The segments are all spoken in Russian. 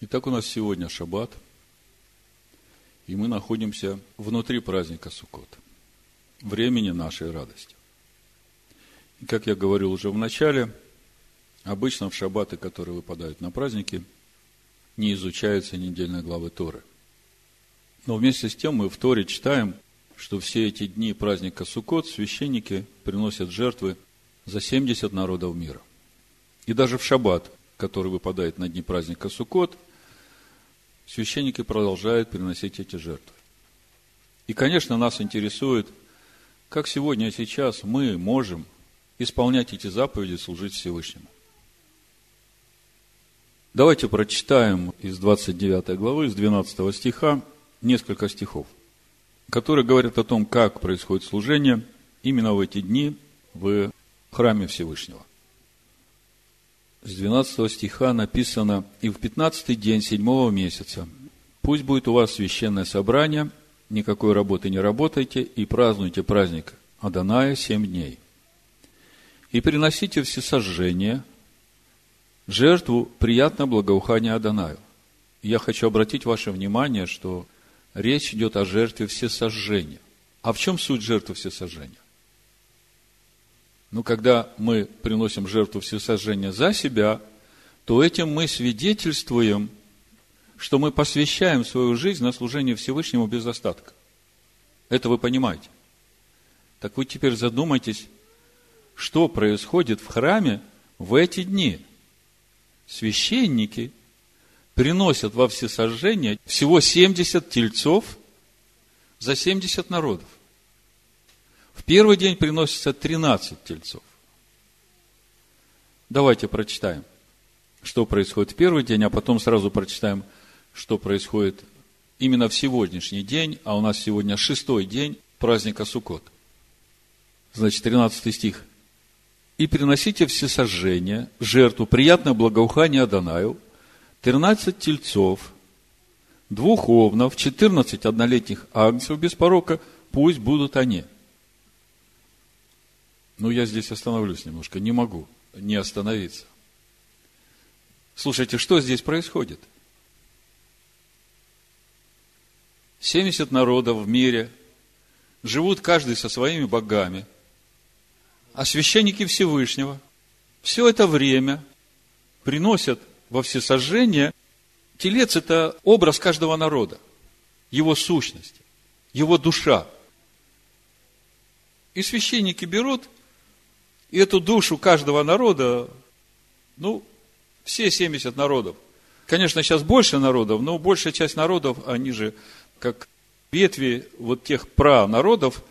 Итак, у нас сегодня шаббат, и мы находимся внутри праздника Суккот, времени нашей радости. И как я говорил уже в начале, обычно в шаббаты, которые выпадают на праздники, не изучаются недельные главы Торы. Но вместе с тем мы в Торе читаем, что все эти дни праздника Суккот священники приносят жертвы за 70 народов мира. И даже в шаббат, который выпадает на дни праздника Суккот, священники продолжают приносить эти жертвы. И, конечно, нас интересует, как сегодня и сейчас мы можем исполнять эти заповеди, служить Всевышнему. Давайте прочитаем из 29 главы, из 12 стиха, несколько стихов, которые говорят о том, как происходит служение именно в эти дни в храме Всевышнего. С 12 стиха написано, «И в 15 день седьмого месяца пусть будет у вас священное собрание, никакой работы не работайте, и празднуйте праздник Аданая семь дней. И приносите всесожжение, жертву приятно благоухание Адонаю. Я хочу обратить ваше внимание, что речь идет о жертве всесожжения. А в чем суть жертвы всесожжения? Ну, когда мы приносим жертву всесожжения за себя, то этим мы свидетельствуем, что мы посвящаем свою жизнь на служение Всевышнему без остатка. Это вы понимаете. Так вы теперь задумайтесь, что происходит в храме в эти дни. Священники приносят во всесожжение всего 70 тельцов за 70 народов. В первый день приносится 13 тельцов. Давайте прочитаем, что происходит в первый день, а потом сразу прочитаем, что происходит именно в сегодняшний день, а у нас сегодня шестой день праздника Суккот. Значит, 13 стих. «И приносите все сожжения, жертву, приятное благоухание Адонаю, 13 тельцов, двух овнов, 14 однолетних агнцев без порока, пусть будут они». Ну, я здесь остановлюсь немножко, не могу не остановиться. Слушайте, что здесь происходит? 70 народов в мире живут каждый со своими богами, а священники Всевышнего все это время приносят во всесожжение. Телец – это образ каждого народа, его сущность, его душа. И священники берут и эту душу каждого народа, ну, все 70 народов. Конечно, сейчас больше народов, но большая часть народов, они же как ветви вот тех пранародов,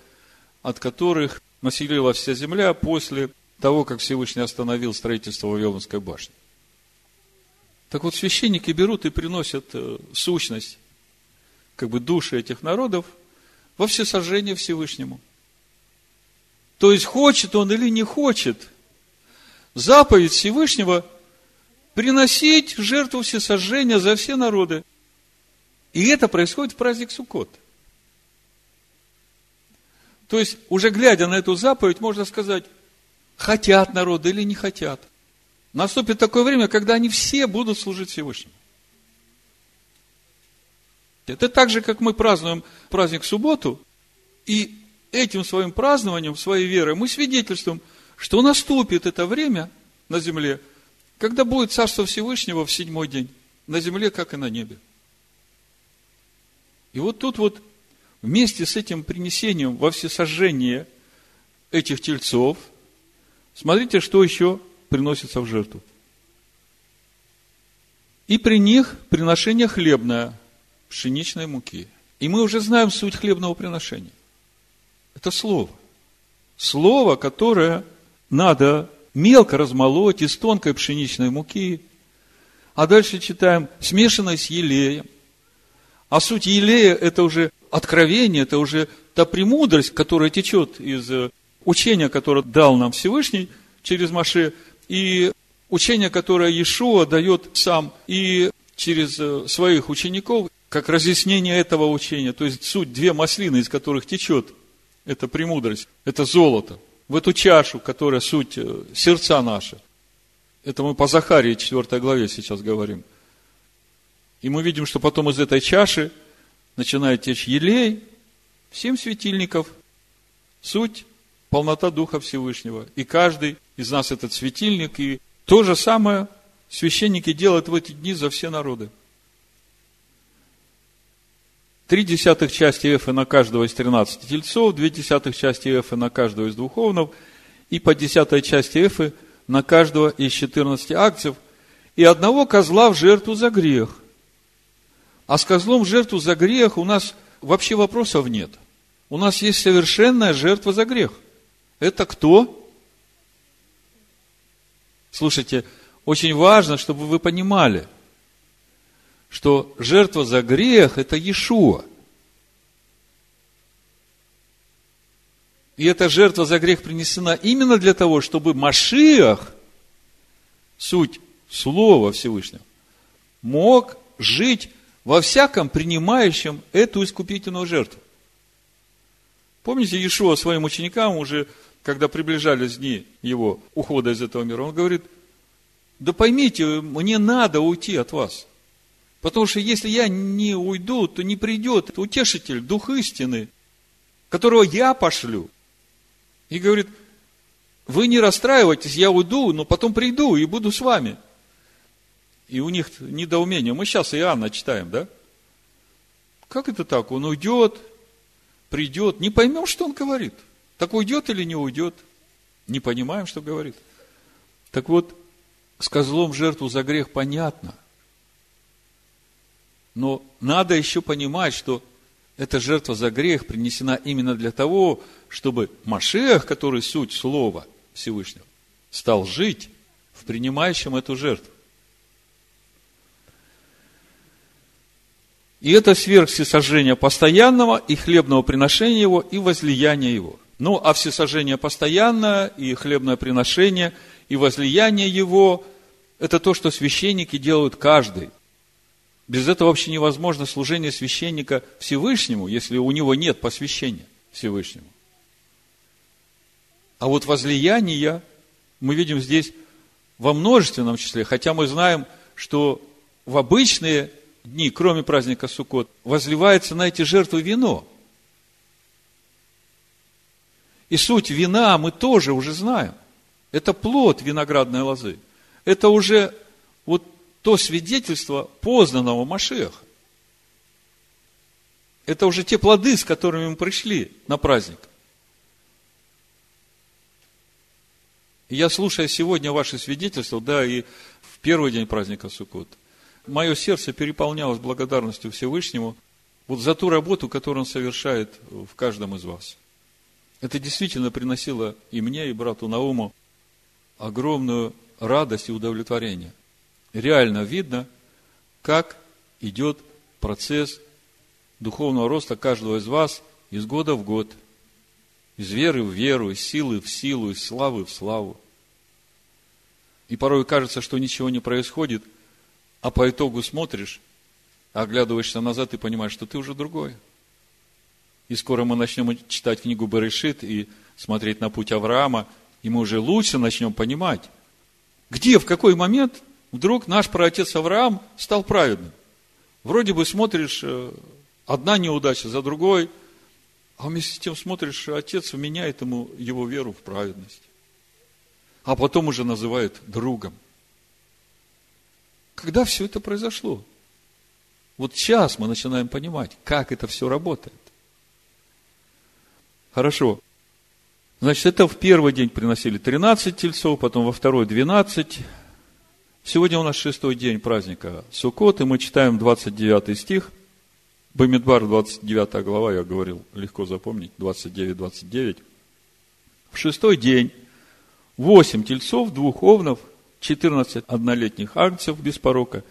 от которых населилась вся земля после того, как Всевышний остановил строительство Вавилонской башни. Так вот, священники берут и приносят э, сущность, как бы души этих народов во всесожжение Всевышнему. То есть, хочет он или не хочет, заповедь Всевышнего приносить жертву всесожжения за все народы. И это происходит в праздник Суккот. То есть, уже глядя на эту заповедь, можно сказать, хотят народы или не хотят. Наступит такое время, когда они все будут служить Всевышнему. Это так же, как мы празднуем праздник в субботу, и этим своим празднованием, своей верой, мы свидетельствуем, что наступит это время на земле, когда будет Царство Всевышнего в седьмой день, на земле, как и на небе. И вот тут вот вместе с этим принесением во всесожжение этих тельцов, смотрите, что еще приносится в жертву. И при них приношение хлебное, пшеничной муки. И мы уже знаем суть хлебного приношения. Это слово. Слово, которое надо мелко размолоть из тонкой пшеничной муки. А дальше читаем, смешанной с елеем. А суть елея – это уже откровение, это уже та премудрость, которая течет из э, учения, которое дал нам Всевышний через Маше, и учение, которое Иешуа дает сам и через э, своих учеников, как разъяснение этого учения. То есть суть две маслины, из которых течет это премудрость, это золото, в эту чашу, которая суть э, сердца наши. Это мы по Захарии 4 главе сейчас говорим. И мы видим, что потом из этой чаши начинает течь елей, семь светильников, суть – полнота Духа Всевышнего. И каждый из нас этот светильник, и то же самое священники делают в эти дни за все народы. Три десятых части эфы на каждого из тринадцати тельцов, две десятых части эфы на каждого из духовнов, и по десятой части эфы на каждого из четырнадцати акцев, и одного козла в жертву за грех. А с козлом в жертву за грех у нас вообще вопросов нет. У нас есть совершенная жертва за грех. Это кто? Слушайте, очень важно, чтобы вы понимали – что жертва за грех – это Иешуа. И эта жертва за грех принесена именно для того, чтобы Машиах, суть Слова Всевышнего, мог жить во всяком принимающем эту искупительную жертву. Помните, Иешуа своим ученикам уже, когда приближались дни его ухода из этого мира, он говорит, да поймите, мне надо уйти от вас – Потому что если я не уйду, то не придет утешитель, дух истины, которого я пошлю. И говорит, вы не расстраивайтесь, я уйду, но потом приду и буду с вами. И у них недоумение. Мы сейчас Иоанна читаем, да? Как это так? Он уйдет, придет, не поймем, что он говорит. Так уйдет или не уйдет? Не понимаем, что говорит. Так вот, с козлом жертву за грех понятно – но надо еще понимать, что эта жертва за грех принесена именно для того, чтобы Машех, который суть Слова Всевышнего, стал жить в принимающем эту жертву. И это сверх всесожжения постоянного и хлебного приношения его и возлияния его. Ну, а всесожжение постоянное и хлебное приношение и возлияние его – это то, что священники делают каждый без этого вообще невозможно служение священника Всевышнему, если у него нет посвящения Всевышнему. А вот возлияние мы видим здесь во множественном числе, хотя мы знаем, что в обычные дни, кроме праздника Суккот, возливается на эти жертвы вино. И суть вина мы тоже уже знаем. Это плод виноградной лозы. Это уже вот то свидетельство познанного Машеха. Это уже те плоды, с которыми мы пришли на праздник. Я, слушая сегодня ваши свидетельства, да, и в первый день праздника Суккот, мое сердце переполнялось благодарностью Всевышнему вот за ту работу, которую Он совершает в каждом из вас. Это действительно приносило и мне, и брату Науму огромную радость и удовлетворение – реально видно, как идет процесс духовного роста каждого из вас из года в год. Из веры в веру, из силы в силу, из славы в славу. И порой кажется, что ничего не происходит, а по итогу смотришь, оглядываешься назад и понимаешь, что ты уже другой. И скоро мы начнем читать книгу Берешит и смотреть на путь Авраама, и мы уже лучше начнем понимать, где, в какой момент вдруг наш праотец Авраам стал праведным. Вроде бы смотришь, э, одна неудача за другой, а вместе с тем смотришь, отец меняет ему его веру в праведность. А потом уже называет другом. Когда все это произошло? Вот сейчас мы начинаем понимать, как это все работает. Хорошо. Значит, это в первый день приносили 13 тельцов, потом во второй 12, Сегодня у нас шестой день праздника Суккот, и мы читаем 29 стих. Бамидбар, 29 глава, я говорил, легко запомнить, 29-29. В шестой день восемь тельцов, двух овнов, 14 однолетних агнцев без порока,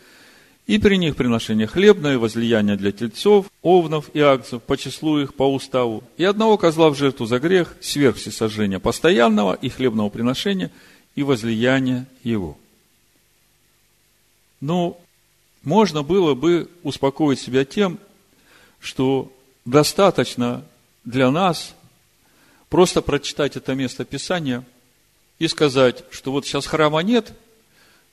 и при них приношение хлебное, возлияние для тельцов, овнов и агнцев по числу их, по уставу, и одного козла в жертву за грех, сверх всесожжения постоянного и хлебного приношения, и возлияния его. Ну, можно было бы успокоить себя тем, что достаточно для нас просто прочитать это место Писания и сказать, что вот сейчас храма нет,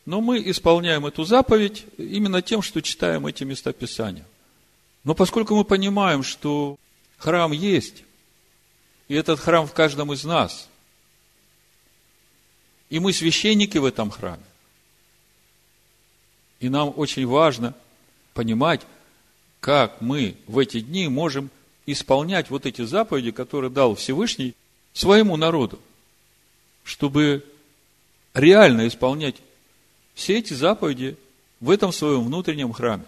Но мы исполняем эту заповедь именно тем, что читаем эти места Писания. Но поскольку мы понимаем, что храм есть, и этот храм в каждом из нас, и мы священники в этом храме, и нам очень важно понимать, как мы в эти дни можем исполнять вот эти заповеди, которые дал Всевышний своему народу, чтобы реально исполнять все эти заповеди в этом своем внутреннем храме.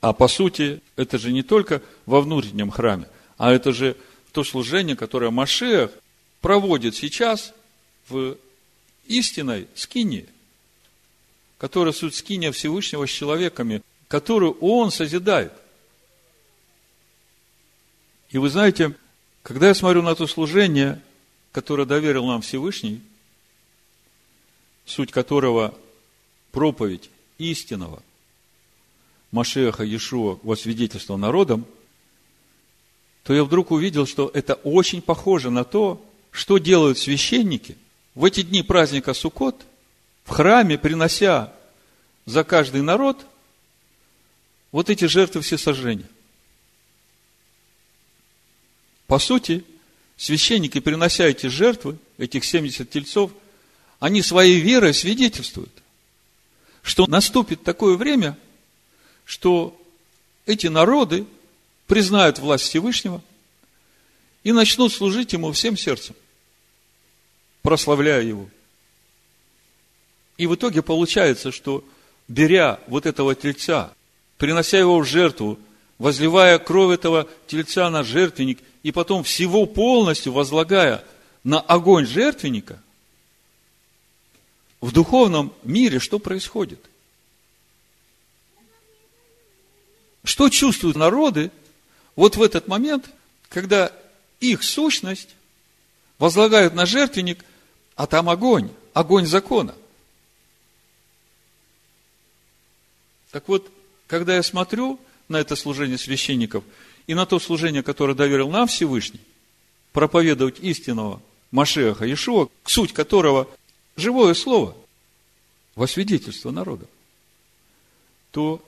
А по сути, это же не только во внутреннем храме, а это же то служение, которое Машех проводит сейчас в истинной скине, которая суть скиния Всевышнего с человеками, которую Он созидает. И вы знаете, когда я смотрю на то служение, которое доверил нам Всевышний, суть которого проповедь истинного Машеха Иешуа во свидетельство народам, то я вдруг увидел, что это очень похоже на то, что делают священники в эти дни праздника Суккот в храме, принося за каждый народ вот эти жертвы всесожжения. По сути, священники, принося эти жертвы, этих 70 тельцов, они своей верой свидетельствуют, что наступит такое время, что эти народы признают власть Всевышнего и начнут служить Ему всем сердцем, прославляя Его. И в итоге получается, что беря вот этого тельца, принося его в жертву, возливая кровь этого тельца на жертвенник, и потом всего полностью возлагая на огонь жертвенника – в духовном мире что происходит? Что чувствуют народы вот в этот момент, когда их сущность возлагают на жертвенник, а там огонь, огонь закона. Так вот, когда я смотрю на это служение священников и на то служение, которое доверил нам Всевышний, проповедовать истинного Машеха Иешуа, суть которого живое слово во свидетельство народа, то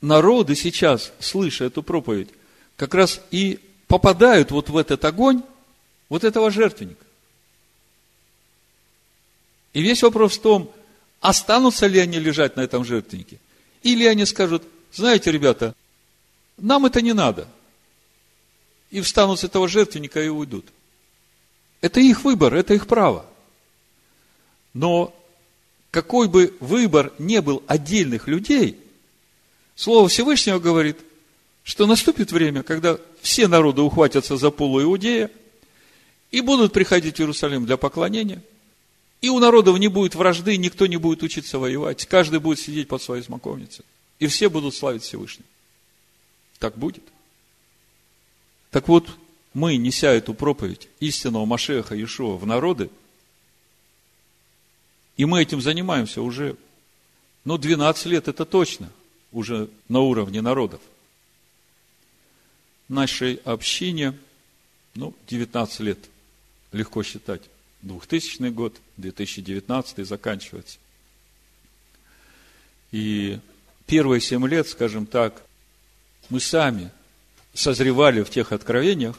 народы сейчас, слыша эту проповедь, как раз и попадают вот в этот огонь вот этого жертвенника. И весь вопрос в том, останутся ли они лежать на этом жертвеннике, или они скажут, знаете, ребята, нам это не надо. И встанут с этого жертвенника и уйдут. Это их выбор, это их право. Но какой бы выбор не был отдельных людей, Слово Всевышнего говорит, что наступит время, когда все народы ухватятся за полу Иудея и будут приходить в Иерусалим для поклонения, и у народов не будет вражды, никто не будет учиться воевать, каждый будет сидеть под своей смоковницей, и все будут славить Всевышнего. Так будет. Так вот, мы, неся эту проповедь истинного Машеха Иешуа в народы, и мы этим занимаемся уже, ну, 12 лет это точно, уже на уровне народов. Нашей общине, ну, 19 лет, легко считать. 2000 год, 2019 заканчивается. И первые 7 лет, скажем так, мы сами созревали в тех откровениях,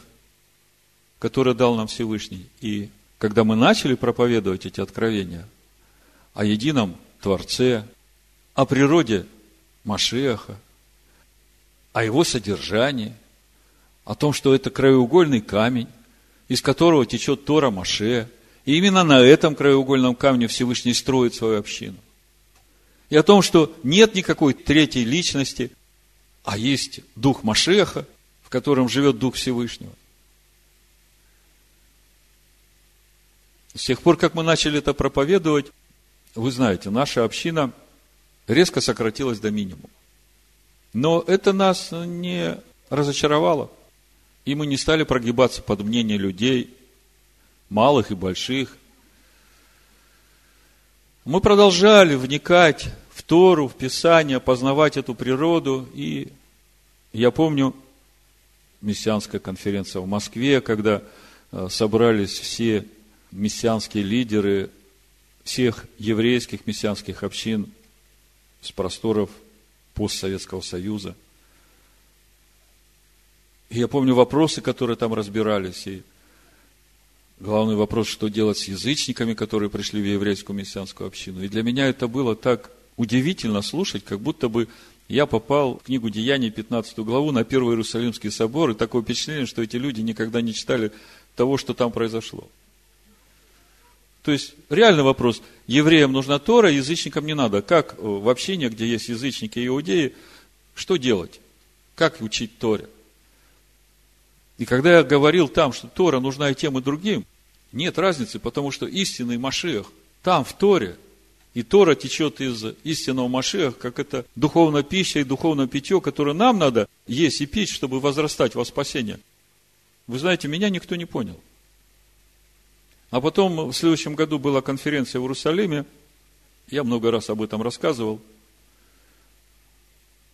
которые дал нам Всевышний. И когда мы начали проповедовать эти откровения – о едином Творце, о природе Машеха, о его содержании, о том, что это краеугольный камень, из которого течет Тора Маше, и именно на этом краеугольном камне Всевышний строит свою общину. И о том, что нет никакой третьей личности, а есть Дух Машеха, в котором живет Дух Всевышнего. С тех пор, как мы начали это проповедовать, вы знаете, наша община резко сократилась до минимума. Но это нас не разочаровало. И мы не стали прогибаться под мнение людей, малых и больших. Мы продолжали вникать в Тору, в Писание, познавать эту природу. И я помню мессианская конференция в Москве, когда э, собрались все мессианские лидеры всех еврейских мессианских общин с просторов постсоветского союза. И я помню вопросы, которые там разбирались, и главный вопрос, что делать с язычниками, которые пришли в еврейскую мессианскую общину. И для меня это было так удивительно слушать, как будто бы я попал в книгу Деяний, 15 главу, на Первый Иерусалимский собор, и такое впечатление, что эти люди никогда не читали того, что там произошло. То есть, реальный вопрос. Евреям нужна Тора, язычникам не надо. Как в общине, где есть язычники и иудеи, что делать? Как учить Торе? И когда я говорил там, что Тора нужна и тем, и другим, нет разницы, потому что истинный Машиах там, в Торе, и Тора течет из истинного Машиах, как это духовная пища и духовное питье, которое нам надо есть и пить, чтобы возрастать во спасение. Вы знаете, меня никто не понял. А потом в следующем году была конференция в Иерусалиме. Я много раз об этом рассказывал.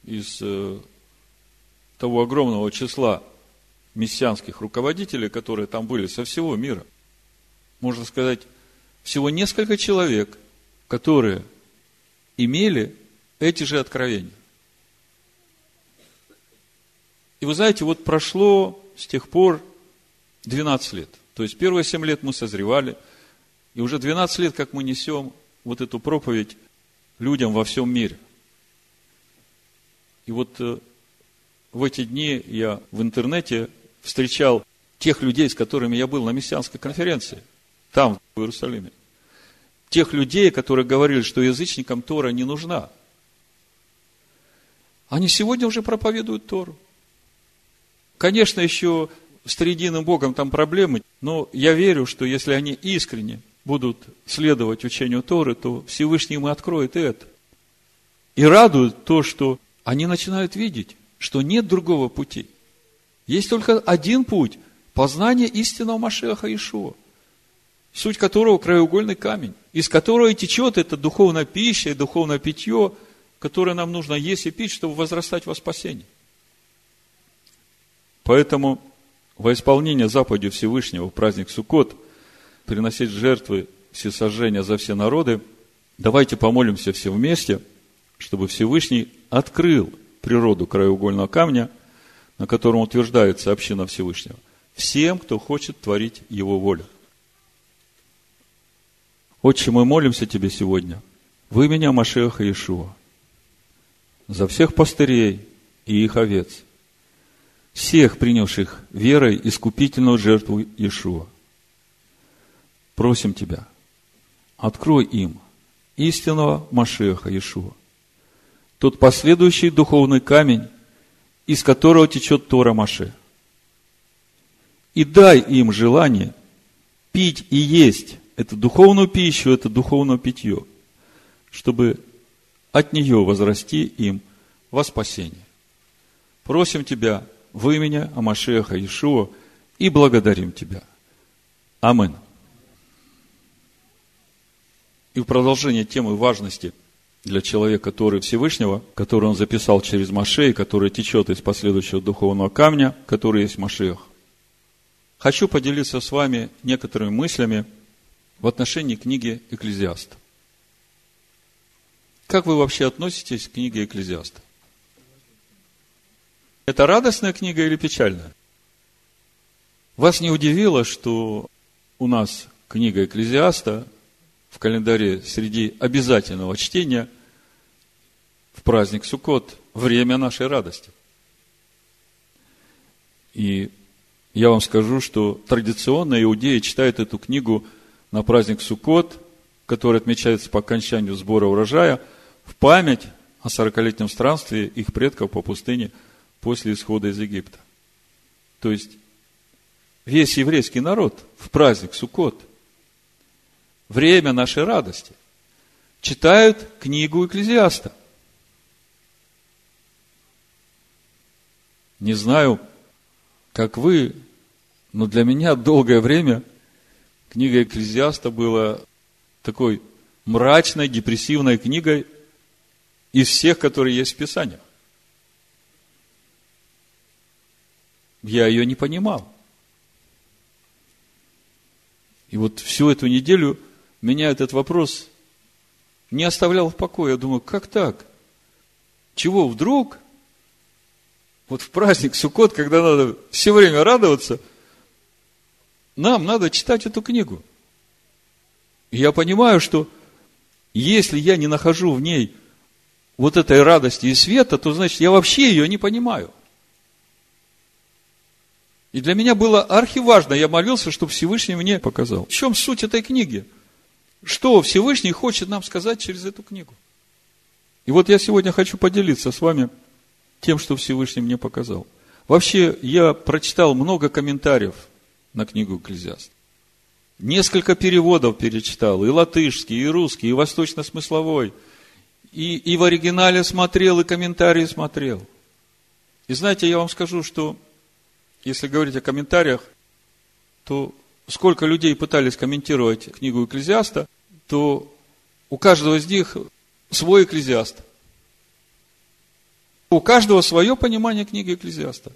Из э, того огромного числа мессианских руководителей, которые там были со всего мира. Можно сказать, всего несколько человек, которые имели эти же откровения. И вы знаете, вот прошло с тех пор 12 лет. То есть первые 7 лет мы созревали, и уже 12 лет, как мы несем вот эту проповедь людям во всем мире. И вот э, в эти дни я в интернете встречал тех людей, с которыми я был на мессианской конференции, там, в Иерусалиме. Тех людей, которые говорили, что язычникам Тора не нужна. Они сегодня уже проповедуют Тору. Конечно, еще с триединым Богом там проблемы, но я верю, что если они искренне будут следовать учению Торы, то Всевышний им откроет это. И радует то, что они начинают видеть, что нет другого пути – есть только один путь – познание истинного Машеха Ишуа, суть которого – краеугольный камень, из которого течет эта духовная пища и духовное питье, которое нам нужно есть и пить, чтобы возрастать во спасении. Поэтому во исполнение заповеди Всевышнего в праздник Суккот приносить жертвы всесожжения за все народы, давайте помолимся все вместе, чтобы Всевышний открыл природу краеугольного камня – на котором утверждается община Всевышнего, всем, кто хочет творить Его волю. Отче, мы молимся Тебе сегодня Вы меня Машеха Иешуа за всех пастырей и их овец, всех принявших верой искупительную жертву Иешуа. Просим Тебя, открой им истинного Машеха Иешуа, тот последующий духовный камень, из которого течет Тора Маше. И дай им желание пить и есть эту духовную пищу, это духовное питье, чтобы от нее возрасти им во спасение. Просим Тебя в имя Амашеха Ишуа и благодарим Тебя. Амин. И в продолжение темы важности – для человека, который Всевышнего, который он записал через Машей, который течет из последующего духовного камня, который есть Машех. Хочу поделиться с вами некоторыми мыслями в отношении книги Экклезиаста. Как вы вообще относитесь к книге Экклезиаста? Это радостная книга или печальная? Вас не удивило, что у нас книга Экклезиаста в календаре среди обязательного чтения в праздник Суккот, время нашей радости. И я вам скажу, что традиционно иудеи читают эту книгу на праздник Суккот, который отмечается по окончанию сбора урожая, в память о сорокалетнем странстве их предков по пустыне после исхода из Египта. То есть, весь еврейский народ в праздник Суккот время нашей радости, читают книгу Экклезиаста. Не знаю, как вы, но для меня долгое время книга Экклезиаста была такой мрачной, депрессивной книгой из всех, которые есть в Писаниях. Я ее не понимал. И вот всю эту неделю меня этот вопрос не оставлял в покое. Я думаю, как так? Чего вдруг? Вот в праздник Суккот, когда надо все время радоваться, нам надо читать эту книгу. Я понимаю, что если я не нахожу в ней вот этой радости и света, то значит я вообще ее не понимаю. И для меня было архиважно, я молился, чтобы Всевышний мне показал. В чем суть этой книги? Что Всевышний хочет нам сказать через эту книгу? И вот я сегодня хочу поделиться с вами тем, что Всевышний мне показал. Вообще, я прочитал много комментариев на книгу Экклезиаст. Несколько переводов перечитал, и латышский, и русский, и восточно-смысловой. И, и в оригинале смотрел, и комментарии смотрел. И знаете, я вам скажу, что если говорить о комментариях, то сколько людей пытались комментировать книгу Экклезиаста, то у каждого из них свой экклезиаст. У каждого свое понимание книги Экклезиаста.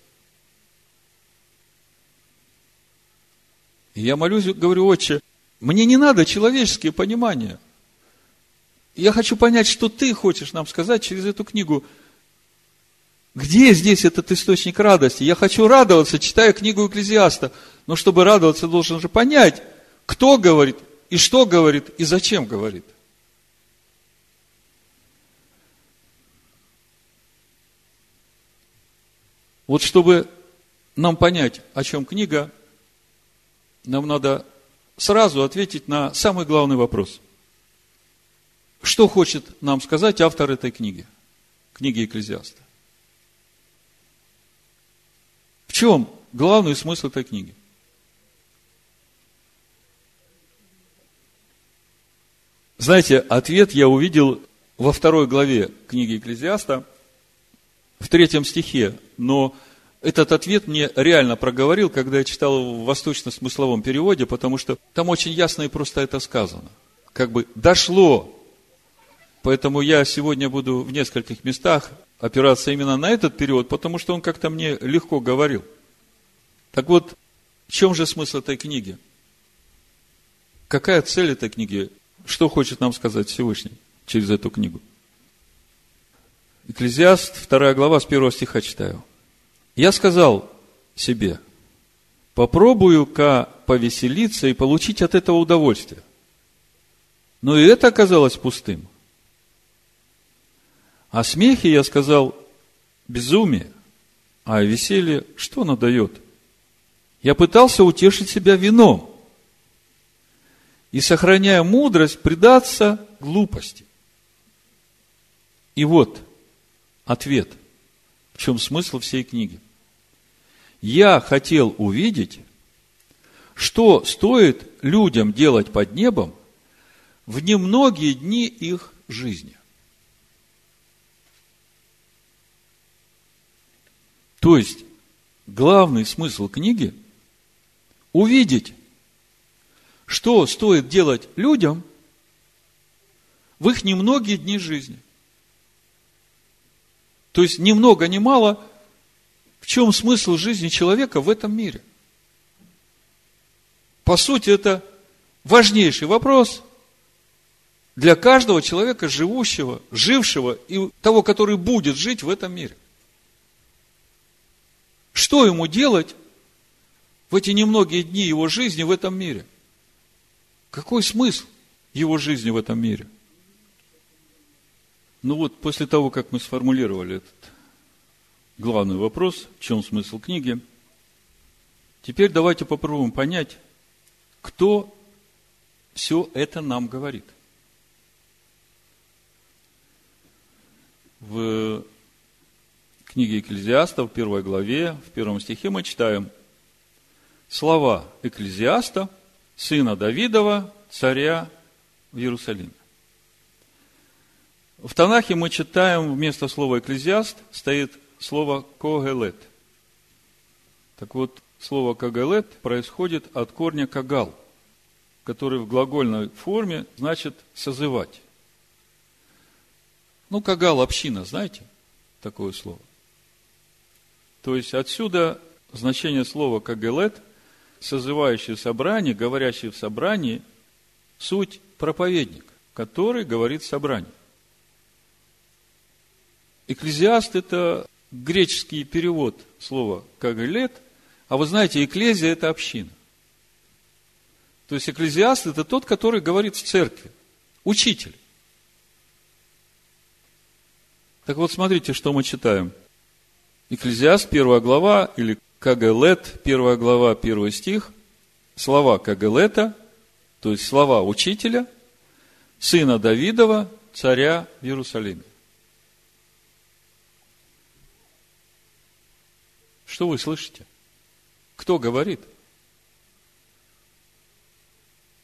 И я молюсь, говорю, отче, мне не надо человеческие понимания. Я хочу понять, что ты хочешь нам сказать через эту книгу. Где здесь этот источник радости? Я хочу радоваться, читая книгу Экклезиаста. Но чтобы радоваться, должен же понять, кто говорит, и что говорит, и зачем говорит. Вот чтобы нам понять, о чем книга, нам надо сразу ответить на самый главный вопрос. Что хочет нам сказать автор этой книги, книги Экклезиаста? В чем главный смысл этой книги? Знаете, ответ я увидел во второй главе книги Экклезиаста, в третьем стихе, но этот ответ мне реально проговорил, когда я читал в восточно-смысловом переводе, потому что там очень ясно и просто это сказано. Как бы дошло. Поэтому я сегодня буду в нескольких местах опираться именно на этот перевод, потому что он как-то мне легко говорил. Так вот, в чем же смысл этой книги? Какая цель этой книги? Что хочет нам сказать Всевышний через эту книгу? Экклезиаст, вторая глава, с первого стиха читаю. Я сказал себе, попробую-ка повеселиться и получить от этого удовольствие. Но и это оказалось пустым. О смехе я сказал безумие, а о веселье что оно дает? Я пытался утешить себя вином и, сохраняя мудрость, предаться глупости. И вот ответ – в чем смысл всей книги. Я хотел увидеть, что стоит людям делать под небом в немногие дни их жизни. То есть, главный смысл книги – увидеть, что стоит делать людям в их немногие дни жизни – то есть, ни много, ни мало, в чем смысл жизни человека в этом мире? По сути, это важнейший вопрос для каждого человека, живущего, жившего и того, который будет жить в этом мире. Что ему делать в эти немногие дни его жизни в этом мире? Какой смысл его жизни в этом мире? Ну вот, после того, как мы сформулировали этот главный вопрос, в чем смысл книги, теперь давайте попробуем понять, кто все это нам говорит. В книге Экклезиаста, в первой главе, в первом стихе мы читаем слова Экклезиаста, сына Давидова, царя в Иерусалиме. В Танахе мы читаем вместо слова «экклезиаст» стоит слово «когелет». Так вот, слово «когелет» происходит от корня «кагал», который в глагольной форме значит «созывать». Ну, «кагал» – община, знаете такое слово? То есть, отсюда значение слова «кагелет» – созывающий собрание, говорящий в собрании, Суть проповедник, который говорит собрание. Экклезиаст – это греческий перевод слова «кагалет», а вы знаете, экклезия – это община. То есть экклезиаст – это тот, который говорит в церкви, учитель. Так вот, смотрите, что мы читаем. Экклезиаст, первая глава, или Кагалет, первая глава, первый стих. Слова Кагалета, то есть слова учителя, сына Давидова, царя в Иерусалиме. Что вы слышите? Кто говорит?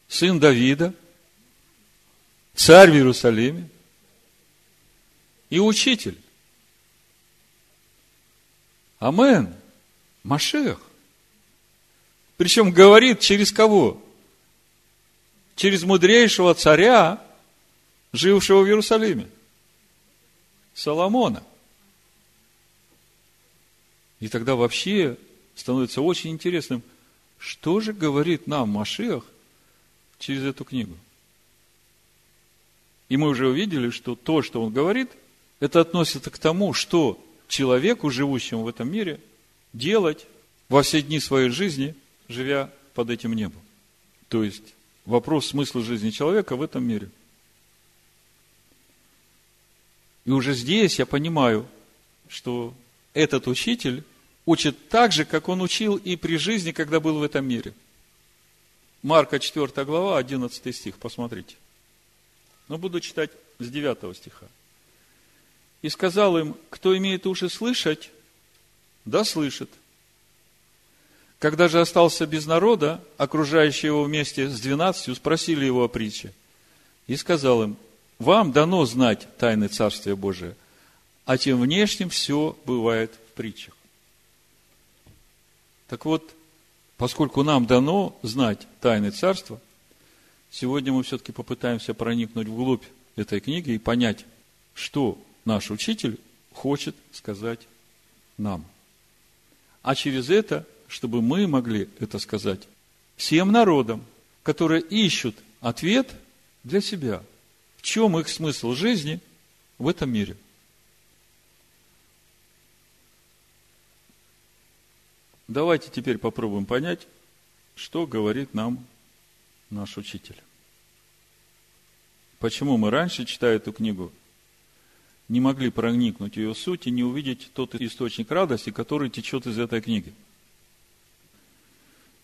Сын Давида, царь в Иерусалиме и учитель. Амен. Машех. Причем говорит через кого? Через мудрейшего царя, жившего в Иерусалиме. Соломона. И тогда вообще становится очень интересным, что же говорит нам Машиах через эту книгу. И мы уже увидели, что то, что он говорит, это относится к тому, что человеку, живущему в этом мире, делать во все дни своей жизни, живя под этим небом. То есть, вопрос смысла жизни человека в этом мире. И уже здесь я понимаю, что этот учитель учит так же, как он учил и при жизни, когда был в этом мире. Марка 4 глава, 11 стих, посмотрите. Но буду читать с 9 стиха. И сказал им, кто имеет уши слышать, да слышит. Когда же остался без народа, окружающие его вместе с двенадцатью спросили его о притче. И сказал им, вам дано знать тайны Царствия Божия, а тем внешним все бывает в притчах. Так вот, поскольку нам дано знать тайны Царства, сегодня мы все-таки попытаемся проникнуть вглубь этой книги и понять, что наш учитель хочет сказать нам. А через это, чтобы мы могли это сказать всем народам, которые ищут ответ для себя. В чем их смысл жизни в этом мире – Давайте теперь попробуем понять, что говорит нам наш учитель. Почему мы раньше, читая эту книгу, не могли проникнуть ее суть и не увидеть тот источник радости, который течет из этой книги.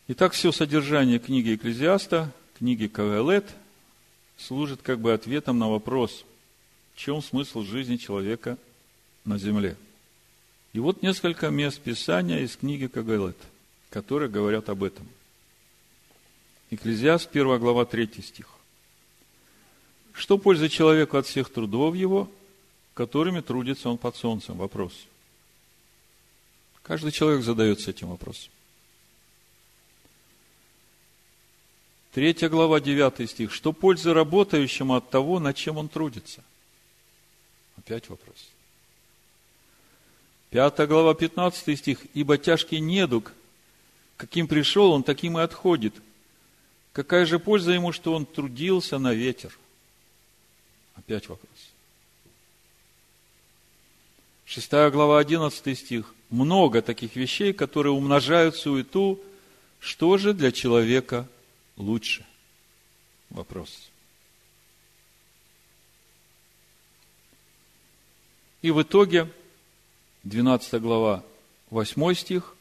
Итак, все содержание книги Экклезиаста, книги Кавелет, служит как бы ответом на вопрос, в чем смысл жизни человека на земле – и вот несколько мест Писания из книги Кагалет, которые говорят об этом. Экклезиаст, 1 глава, 3 стих. Что польза человеку от всех трудов его, которыми трудится он под солнцем? Вопрос. Каждый человек задается этим вопросом. Третья глава, 9 стих. Что польза работающему от того, над чем он трудится? Опять вопрос. Пятая глава, 15 стих. «Ибо тяжкий недуг, каким пришел, он таким и отходит. Какая же польза ему, что он трудился на ветер?» Опять вопрос. Шестая глава, 11 стих. Много таких вещей, которые умножают суету. Что же для человека лучше? Вопрос. И в итоге 12 глава, 8 стих,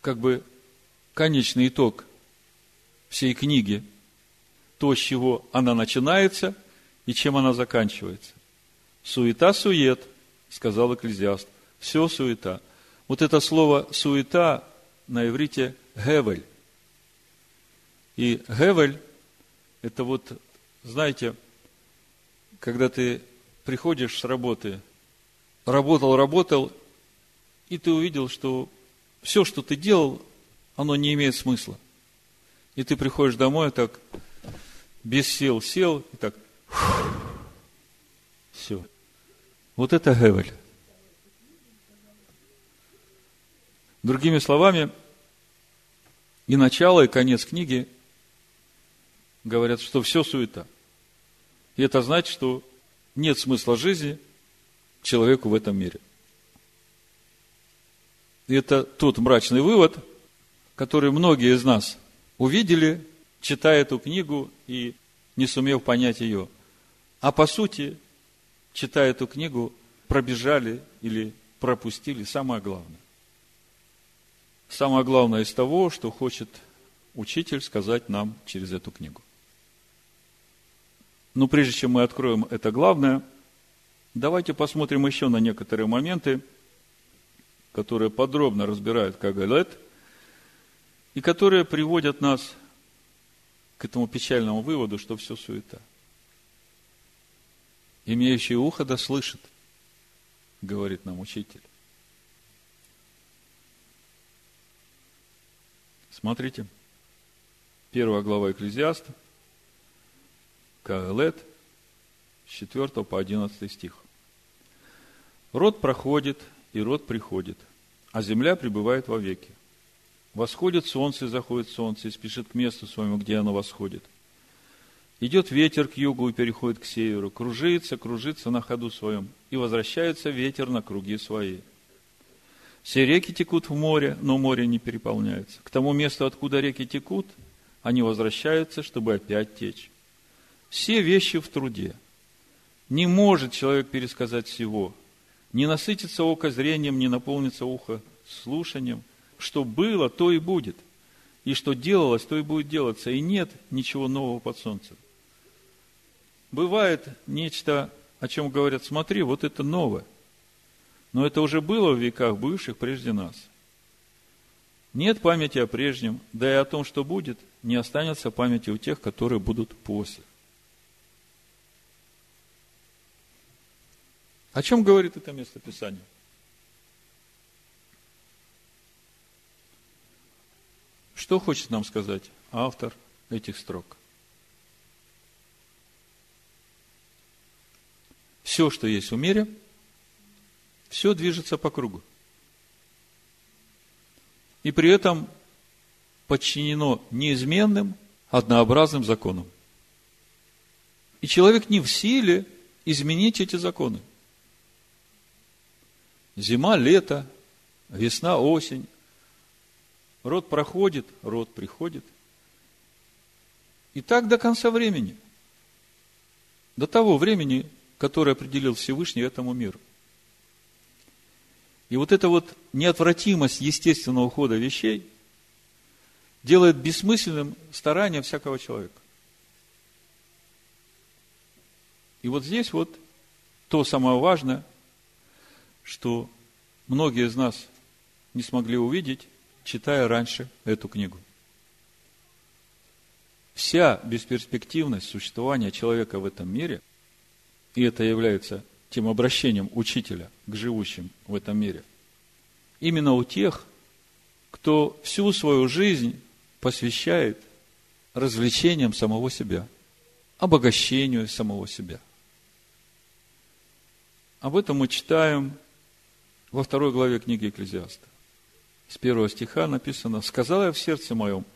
как бы конечный итог всей книги, то, с чего она начинается и чем она заканчивается. Суета-сует, сказал Экклезиаст. Все суета. Вот это слово суета на иврите гевель. И гевель, это вот, знаете, когда ты приходишь с работы, работал, работал, и ты увидел, что все, что ты делал, оно не имеет смысла. И ты приходишь домой, так, без сил сел, и так, все. Вот это Гевель. Другими словами, и начало, и конец книги говорят, что все суета. И это значит, что нет смысла жизни человеку в этом мире. И это тот мрачный вывод, который многие из нас увидели, читая эту книгу и не сумев понять ее. А по сути, читая эту книгу, пробежали или пропустили самое главное. Самое главное из того, что хочет учитель сказать нам через эту книгу. Но прежде чем мы откроем это главное, давайте посмотрим еще на некоторые моменты, которые подробно разбирают Кагалет, и которые приводят нас к этому печальному выводу, что все суета. Имеющий ухо да слышит, говорит нам учитель. Смотрите, первая глава Экклезиаста, Каэлет, с 4 по 11 стих. Род проходит, и род приходит, а земля пребывает во веки. Восходит солнце и заходит солнце, и спешит к месту своему, где оно восходит. Идет ветер к югу и переходит к северу, кружится, кружится на ходу своем, и возвращается ветер на круги свои. Все реки текут в море, но море не переполняется. К тому месту, откуда реки текут, они возвращаются, чтобы опять течь. Все вещи в труде. Не может человек пересказать всего. Не насытится око зрением, не наполнится ухо слушанием. Что было, то и будет. И что делалось, то и будет делаться. И нет ничего нового под солнцем. Бывает нечто, о чем говорят, смотри, вот это новое. Но это уже было в веках бывших прежде нас. Нет памяти о прежнем, да и о том, что будет, не останется памяти у тех, которые будут после. О чем говорит это место Писания? Что хочет нам сказать автор этих строк? Все, что есть в мире, все движется по кругу. И при этом подчинено неизменным, однообразным законам. И человек не в силе изменить эти законы – Зима, лето, весна, осень. Род проходит, род приходит. И так до конца времени. До того времени, которое определил Всевышний этому миру. И вот эта вот неотвратимость естественного хода вещей делает бессмысленным старание всякого человека. И вот здесь вот то самое важное, что многие из нас не смогли увидеть, читая раньше эту книгу. Вся бесперспективность существования человека в этом мире, и это является тем обращением учителя к живущим в этом мире, именно у тех, кто всю свою жизнь посвящает развлечениям самого себя, обогащению самого себя. Об этом мы читаем во второй главе книги Экклезиаста. С первого стиха написано, «Сказал я в сердце моем,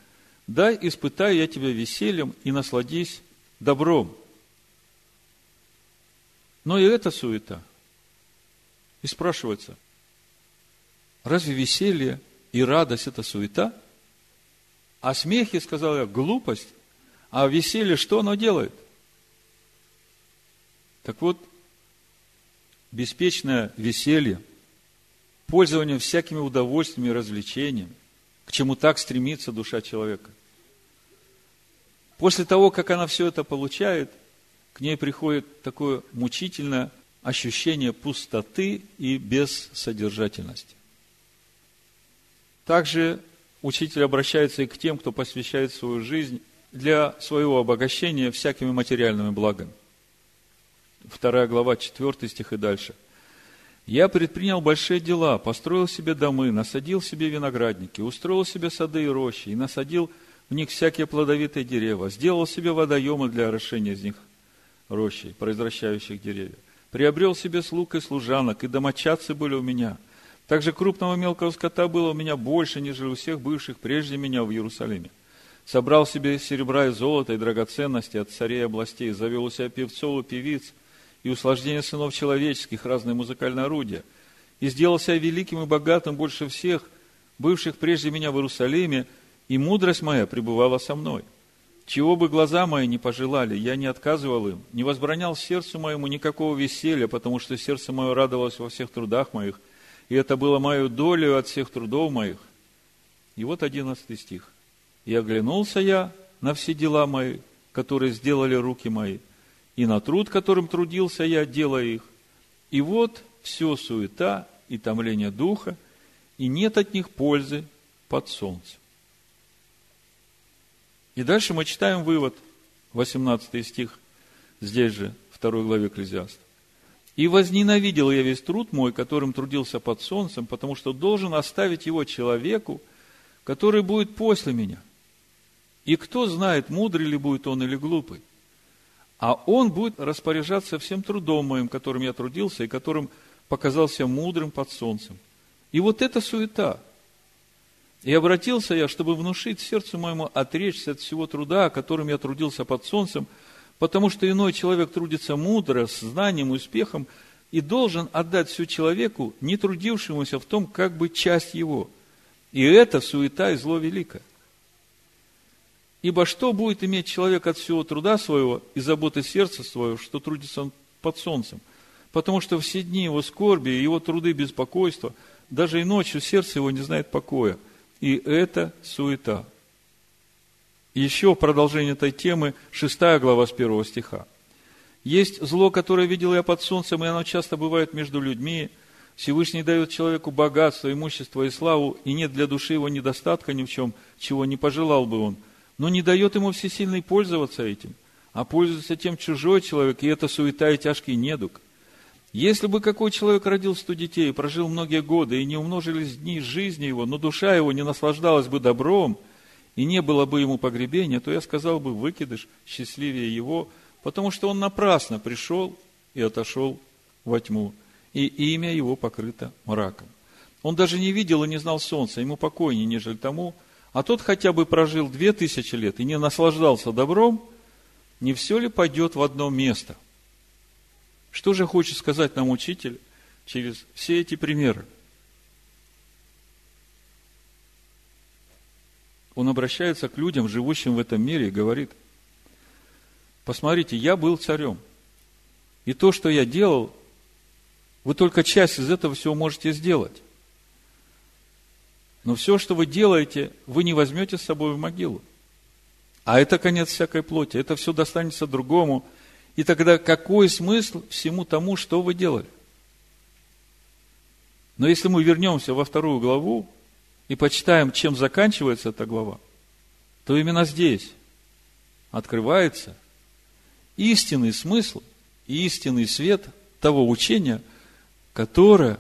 дай испытаю я тебя весельем и насладись добром». Но и это суета. И спрашивается, разве веселье и радость – это суета? А смехе, сказал я, глупость, а веселье что оно делает? Так вот, беспечное веселье – пользованием всякими удовольствиями и развлечениями, к чему так стремится душа человека. После того, как она все это получает, к ней приходит такое мучительное ощущение пустоты и бессодержательности. Также учитель обращается и к тем, кто посвящает свою жизнь для своего обогащения всякими материальными благами. Вторая глава, 4 стих и дальше – я предпринял большие дела, построил себе домы, насадил себе виноградники, устроил себе сады и рощи, и насадил в них всякие плодовитые деревья, сделал себе водоемы для орошения из них рощей, произвращающих деревья. Приобрел себе слуг и служанок, и домочадцы были у меня. Также крупного мелкого скота было у меня больше, нежели у всех бывших прежде меня в Иерусалиме. собрал себе серебра и золота и драгоценности от царей областей, завел у себя певцов и певиц, и услаждение сынов человеческих, разные музыкальные орудия, и сделал себя великим и богатым больше всех, бывших прежде меня в Иерусалиме, и мудрость моя пребывала со мной. Чего бы глаза мои не пожелали, я не отказывал им, не возбранял сердцу моему никакого веселья, потому что сердце мое радовалось во всех трудах моих, и это было мою долю от всех трудов моих. И вот одиннадцатый стих. И оглянулся я на все дела мои, которые сделали руки мои, и на труд, которым трудился я, делая их. И вот все суета и томление духа, и нет от них пользы под солнцем. И дальше мы читаем вывод, 18 стих, здесь же, второй главе Экклезиаста. «И возненавидел я весь труд мой, которым трудился под солнцем, потому что должен оставить его человеку, который будет после меня. И кто знает, мудрый ли будет он или глупый. А он будет распоряжаться всем трудом моим, которым я трудился, и которым показался мудрым под солнцем. И вот это суета – и обратился я, чтобы внушить сердцу моему отречься от всего труда, которым я трудился под солнцем, потому что иной человек трудится мудро, с знанием, успехом, и должен отдать всю человеку, не трудившемуся в том, как бы часть его. И это суета и зло великое. Ибо что будет иметь человек от всего труда своего и заботы сердца своего, что трудится он под солнцем? Потому что все дни его скорби, его труды беспокойства, даже и ночью сердце его не знает покоя – и это суета. Еще продолжение этой темы, 6 глава с 1 стиха. Есть зло, которое видел я под солнцем, и оно часто бывает между людьми. Всевышний дает человеку богатство, имущество и славу, и нет для души его недостатка ни в чем, чего не пожелал бы он. Но не дает ему всесильный пользоваться этим, а пользуется тем чужой человек, и это суета и тяжкий недуг. Если бы какой человек родил сто детей, прожил многие годы, и не умножились дни жизни его, но душа его не наслаждалась бы добром, и не было бы ему погребения, то я сказал бы, выкидыш счастливее его, потому что он напрасно пришел и отошел во тьму, и имя его покрыто мраком. Он даже не видел и не знал солнца, ему покойнее, нежели тому, а тот хотя бы прожил две тысячи лет и не наслаждался добром, не все ли пойдет в одно место – что же хочет сказать нам учитель через все эти примеры? Он обращается к людям, живущим в этом мире, и говорит, посмотрите, я был царем, и то, что я делал, вы только часть из этого всего можете сделать. Но все, что вы делаете, вы не возьмете с собой в могилу. А это конец всякой плоти. Это все достанется другому, и тогда какой смысл всему тому, что вы делали? Но если мы вернемся во вторую главу и почитаем, чем заканчивается эта глава, то именно здесь открывается истинный смысл и истинный свет того учения, которое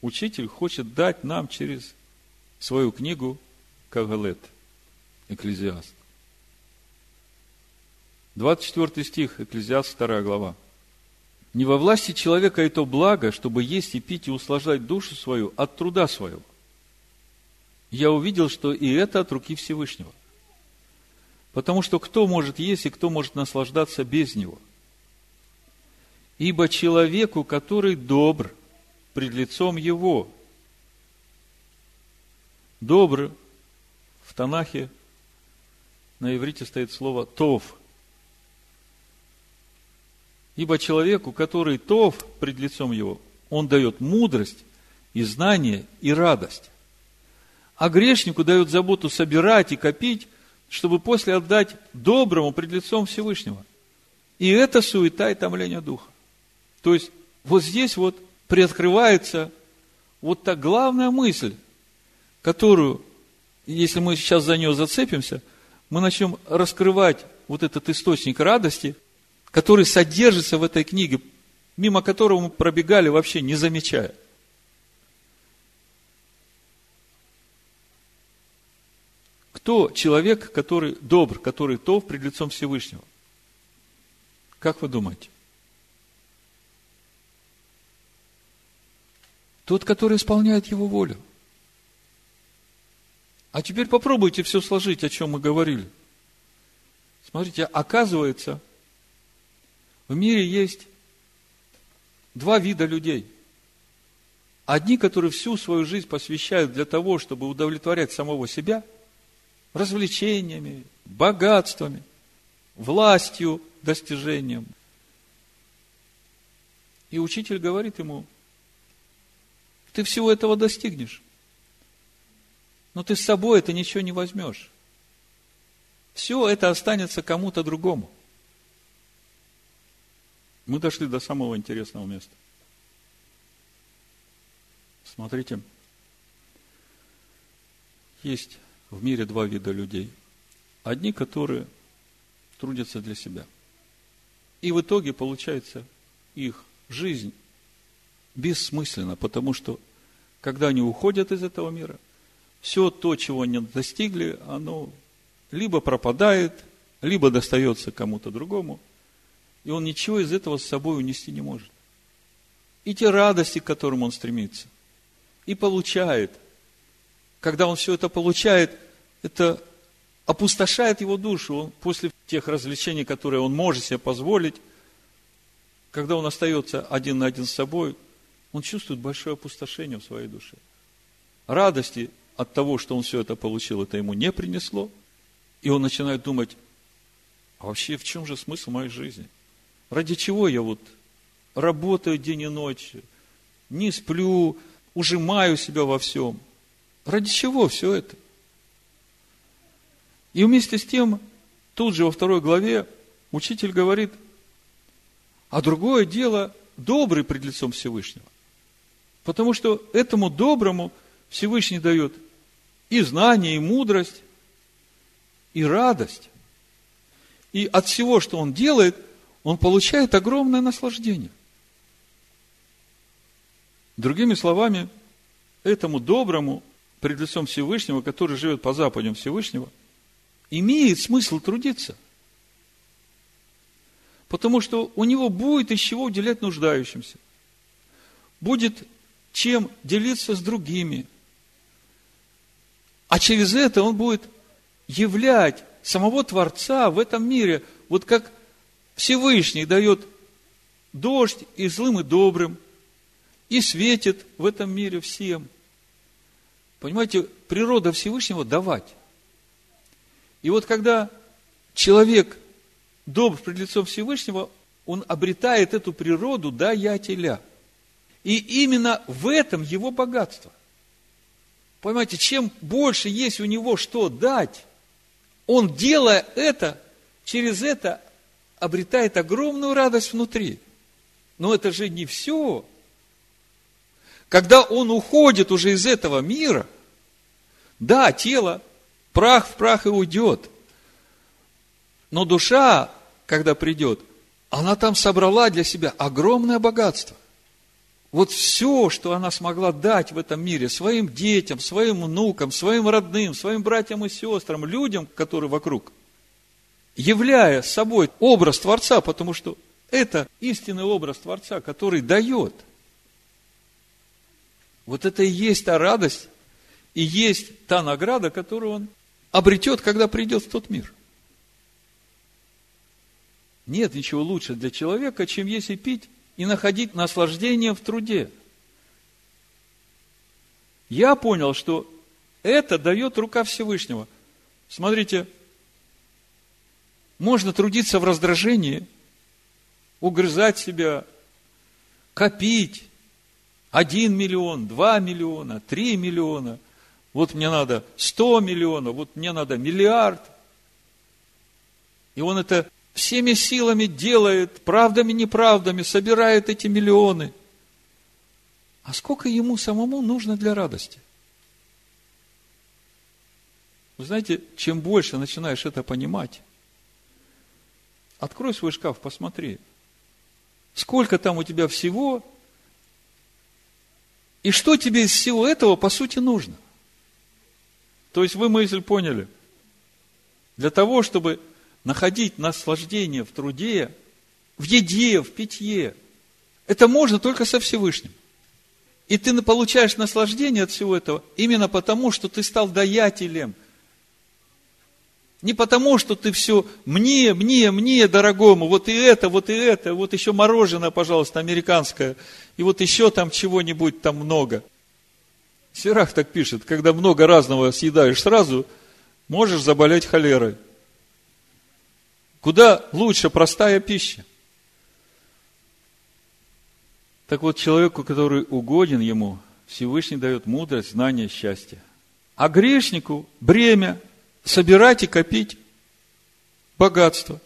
учитель хочет дать нам через свою книгу Кагалет, Экклезиаст. 24 стих, Экклезиаст, 2 глава. «Не во власти человека это благо, чтобы есть и пить и услаждать душу свою от труда своего. Я увидел, что и это от руки Всевышнего. Потому что кто может есть и кто может наслаждаться без него? Ибо человеку, который добр пред лицом его, добр в Танахе на иврите стоит слово «тов», Ибо человеку, который тов пред лицом его, он дает мудрость и знание и радость. А грешнику дает заботу собирать и копить, чтобы после отдать доброму пред лицом Всевышнего. И это суета и томление духа. То есть, вот здесь вот приоткрывается вот та главная мысль, которую, если мы сейчас за нее зацепимся, мы начнем раскрывать вот этот источник радости, который содержится в этой книге, мимо которого мы пробегали вообще не замечая. Кто человек, который добр, который тов пред лицом Всевышнего? Как вы думаете? Тот, который исполняет его волю. А теперь попробуйте все сложить, о чем мы говорили. Смотрите, оказывается, в мире есть два вида людей. Одни, которые всю свою жизнь посвящают для того, чтобы удовлетворять самого себя, развлечениями, богатствами, властью, достижением. И учитель говорит ему, ты всего этого достигнешь. Но ты с собой это ничего не возьмешь. Все это останется кому-то другому. Мы дошли до самого интересного места. Смотрите, есть в мире два вида людей. Одни, которые трудятся для себя. И в итоге получается их жизнь бессмысленна, потому что когда они уходят из этого мира, все то, чего они достигли, оно либо пропадает, либо достается кому-то другому, и он ничего из этого с собой унести не может. И те радости, к которым он стремится, и получает. Когда он все это получает, это опустошает его душу. Он после тех развлечений, которые он может себе позволить, когда он остается один на один с собой, он чувствует большое опустошение в своей душе. Радости от того, что он все это получил, это ему не принесло. И он начинает думать, а вообще в чем же смысл моей жизни? Ради чего я вот работаю день и ночь, не сплю, ужимаю себя во всем. Ради чего все это? И вместе с тем, тут же во второй главе учитель говорит, а другое дело добрый пред лицом Всевышнего. Потому что этому доброму Всевышний дает и знание, и мудрость, и радость. И от всего, что он делает, он получает огромное наслаждение – Другими словами, этому доброму, пред лицом Всевышнего, который живет по западям Всевышнего, имеет смысл трудиться. Потому что у него будет из чего уделять нуждающимся. Будет чем делиться с другими. А через это он будет являть самого Творца в этом мире. Вот как Всевышний дает дождь и злым, и добрым, и светит в этом мире всем. Понимаете, природа Всевышнего давать. И вот когда человек добр пред лицом Всевышнего, он обретает эту природу даятеля. И именно в этом его богатство. Понимаете, чем больше есть у него что дать, он, делая это, через это обретает огромную радость внутри. Но это же не все. Когда он уходит уже из этого мира, да, тело, прах в прах и уйдет. Но душа, когда придет, она там собрала для себя огромное богатство. Вот все, что она смогла дать в этом мире своим детям, своим внукам, своим родным, своим братьям и сестрам, людям, которые вокруг, являя собой образ Творца, потому что это истинный образ Творца, который дает – вот это и есть та радость, и есть та награда, которую он обретет, когда придет в тот мир. Нет ничего лучше для человека, чем есть и пить и находить наслаждение в труде. Я понял, что это дает рука Всевышнего. Смотрите, можно трудиться в раздражении, угрызать себя, копить, один миллион, два миллиона, три миллиона. Вот мне надо сто миллионов, вот мне надо миллиард. И он это всеми силами делает, правдами, неправдами, собирает эти миллионы. А сколько ему самому нужно для радости? Вы знаете, чем больше начинаешь это понимать, открой свой шкаф, посмотри, сколько там у тебя всего, и что тебе из всего этого, по сути, нужно? То есть вы мысль поняли. Для того, чтобы находить наслаждение в труде, в еде, в питье, это можно только со Всевышним. И ты получаешь наслаждение от всего этого именно потому, что ты стал даятелем. Не потому, что ты все мне, мне, мне, дорогому, вот и это, вот и это, вот еще мороженое, пожалуйста, американское, и вот еще там чего-нибудь там много. Сирах так пишет, когда много разного съедаешь сразу, можешь заболеть холерой. Куда лучше простая пища. Так вот, человеку, который угоден ему, Всевышний дает мудрость, знание, счастье. А грешнику бремя собирать и копить богатство.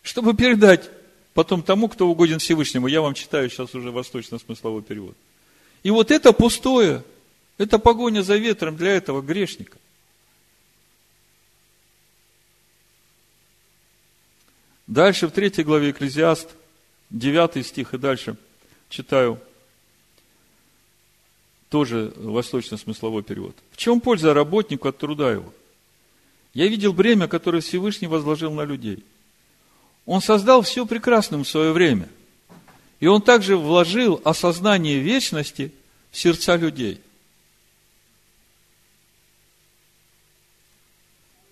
Чтобы передать потом тому, кто угоден Всевышнему. Я вам читаю сейчас уже восточно-смысловой перевод. И вот это пустое, это погоня за ветром для этого грешника. Дальше в третьей главе Экклезиаст, 9 стих и дальше читаю, тоже восточно-смысловой перевод. В чем польза работнику от труда его? Я видел бремя, которое Всевышний возложил на людей. Он создал все прекрасным в свое время. И он также вложил осознание вечности в сердца людей.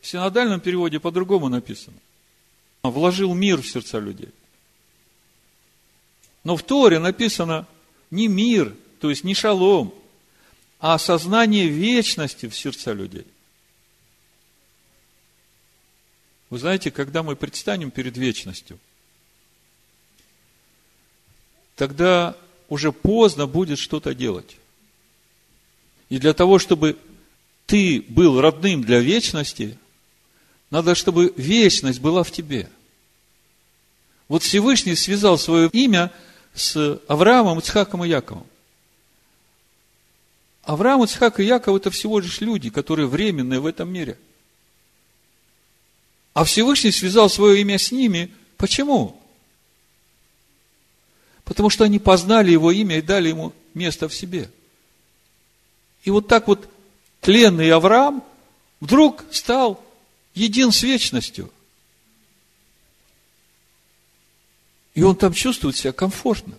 В синодальном переводе по-другому написано вложил мир в сердца людей. Но в Торе написано не мир, то есть не шалом, а осознание вечности в сердца людей. Вы знаете, когда мы предстанем перед вечностью, тогда уже поздно будет что-то делать. И для того, чтобы ты был родным для вечности, надо, чтобы вечность была в тебе. Вот Всевышний связал свое имя с Авраамом, Ицхаком и Яковом. Авраам, Ицхак и Яков – это всего лишь люди, которые временные в этом мире. А Всевышний связал свое имя с ними. Почему? Потому что они познали его имя и дали ему место в себе. И вот так вот тленный Авраам вдруг стал един с вечностью. И он там чувствует себя комфортно.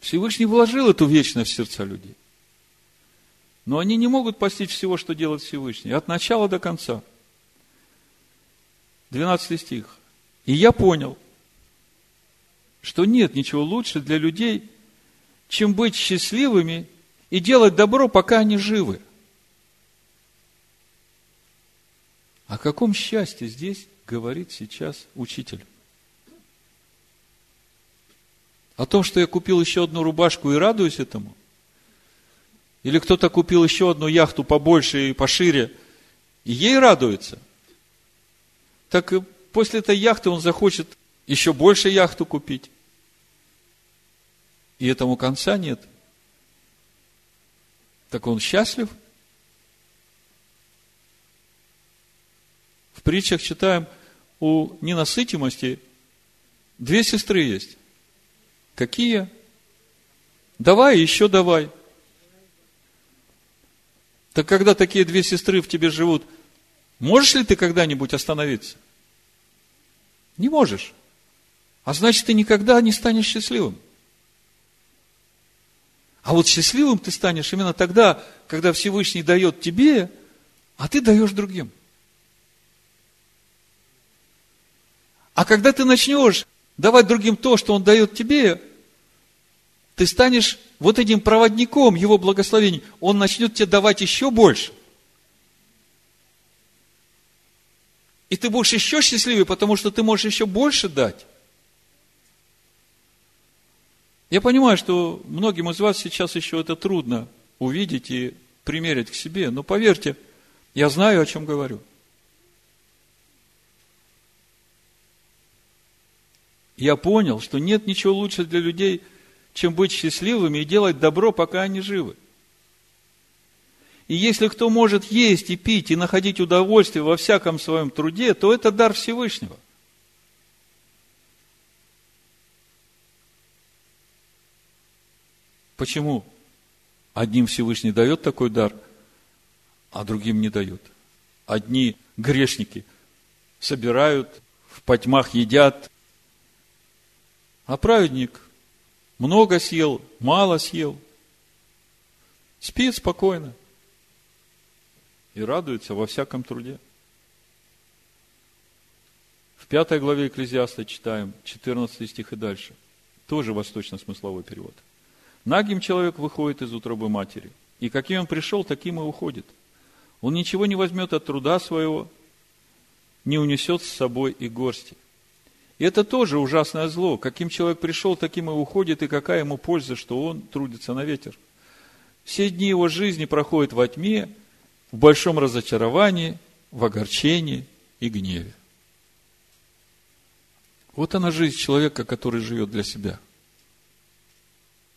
Всевышний вложил эту вечность в сердца людей. Но они не могут постичь всего, что делает Всевышний, от начала до конца. 12 стих. И я понял, что нет ничего лучше для людей, чем быть счастливыми и делать добро, пока они живы. О каком счастье здесь говорит сейчас учитель? О том, что я купил еще одну рубашку и радуюсь этому? Или кто-то купил еще одну яхту побольше и пошире, и ей радуется? Так после этой яхты он захочет еще больше яхту купить. И этому конца нет. Так он счастлив – В притчах читаем, у ненасытимости две сестры есть. Какие? Давай, еще давай. Так когда такие две сестры в тебе живут, можешь ли ты когда-нибудь остановиться? Не можешь. А значит, ты никогда не станешь счастливым. А вот счастливым ты станешь именно тогда, когда Всевышний дает тебе, а ты даешь другим. А когда ты начнешь давать другим то, что Он дает тебе, ты станешь вот этим проводником Его благословений. Он начнет тебе давать еще больше. И ты будешь еще счастливее, потому что ты можешь еще больше дать. Я понимаю, что многим из вас сейчас еще это трудно увидеть и примерить к себе, но поверьте, я знаю, о чем говорю – я понял, что нет ничего лучше для людей, чем быть счастливыми и делать добро, пока они живы. И если кто может есть и пить и находить удовольствие во всяком своем труде, то это дар Всевышнего. Почему одним Всевышний дает такой дар, а другим не дает? Одни грешники собирают в потьмах едят. А праведник много съел, мало съел. Спит спокойно и радуется во всяком труде. В пятой главе Экклезиаста читаем 14 стих и дальше. Тоже восточно-смысловой перевод. Нагим человек выходит из утробы матери, и каким он пришел, таким и уходит. Он ничего не возьмет от труда своего, не унесет с собой и горсти. И это тоже ужасное зло. Каким человек пришел, таким и уходит, и какая ему польза, что он трудится на ветер. Все дни его жизни проходят во тьме, в большом разочаровании, в огорчении и гневе. Вот она жизнь человека, который живет для себя,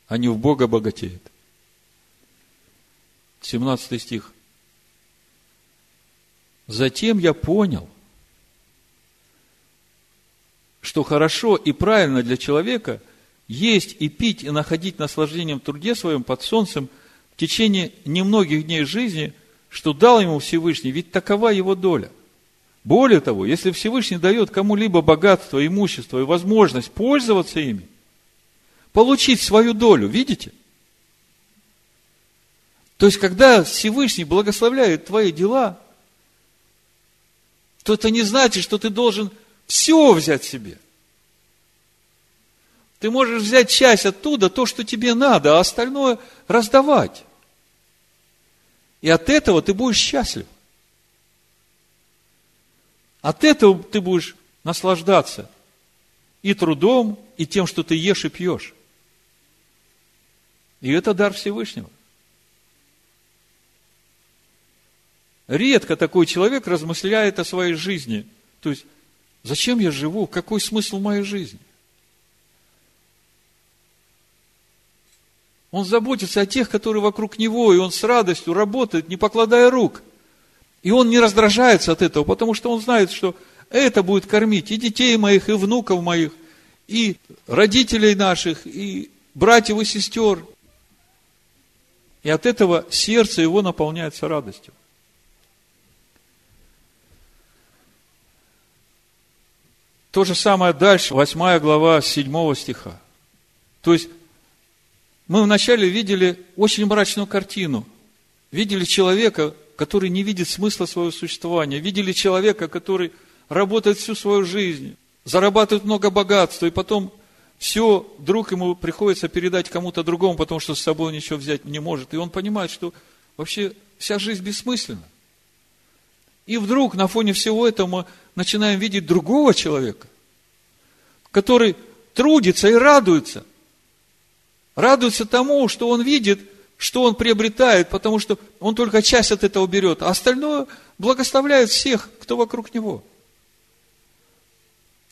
а не в Бога богатеет. 17 стих. Затем я понял, что хорошо и правильно для человека есть и пить, и находить наслаждением в труде своем под солнцем в течение немногих дней жизни, что дал ему Всевышний, ведь такова его доля. Более того, если Всевышний дает кому-либо богатство, имущество и возможность пользоваться ими, получить свою долю, видите? То есть, когда Всевышний благословляет твои дела, то это не значит, что ты должен все взять себе. Ты можешь взять часть оттуда, то, что тебе надо, а остальное раздавать. И от этого ты будешь счастлив. От этого ты будешь наслаждаться и трудом, и тем, что ты ешь и пьешь. И это дар Всевышнего. Редко такой человек размышляет о своей жизни. То есть, Зачем я живу? Какой смысл моей жизни? Он заботится о тех, которые вокруг него, и он с радостью работает, не покладая рук. И он не раздражается от этого, потому что он знает, что это будет кормить и детей моих, и внуков моих, и родителей наших, и братьев и сестер. И от этого сердце его наполняется радостью. То же самое дальше, 8 глава 7 стиха. То есть, мы вначале видели очень мрачную картину. Видели человека, который не видит смысла своего существования. Видели человека, который работает всю свою жизнь, зарабатывает много богатства, и потом все вдруг ему приходится передать кому-то другому, потому что с собой ничего взять не может. И он понимает, что вообще вся жизнь бессмысленна. И вдруг на фоне всего этого начинаем видеть другого человека, который трудится и радуется. Радуется тому, что он видит, что он приобретает, потому что он только часть от этого берет, а остальное благословляет всех, кто вокруг него.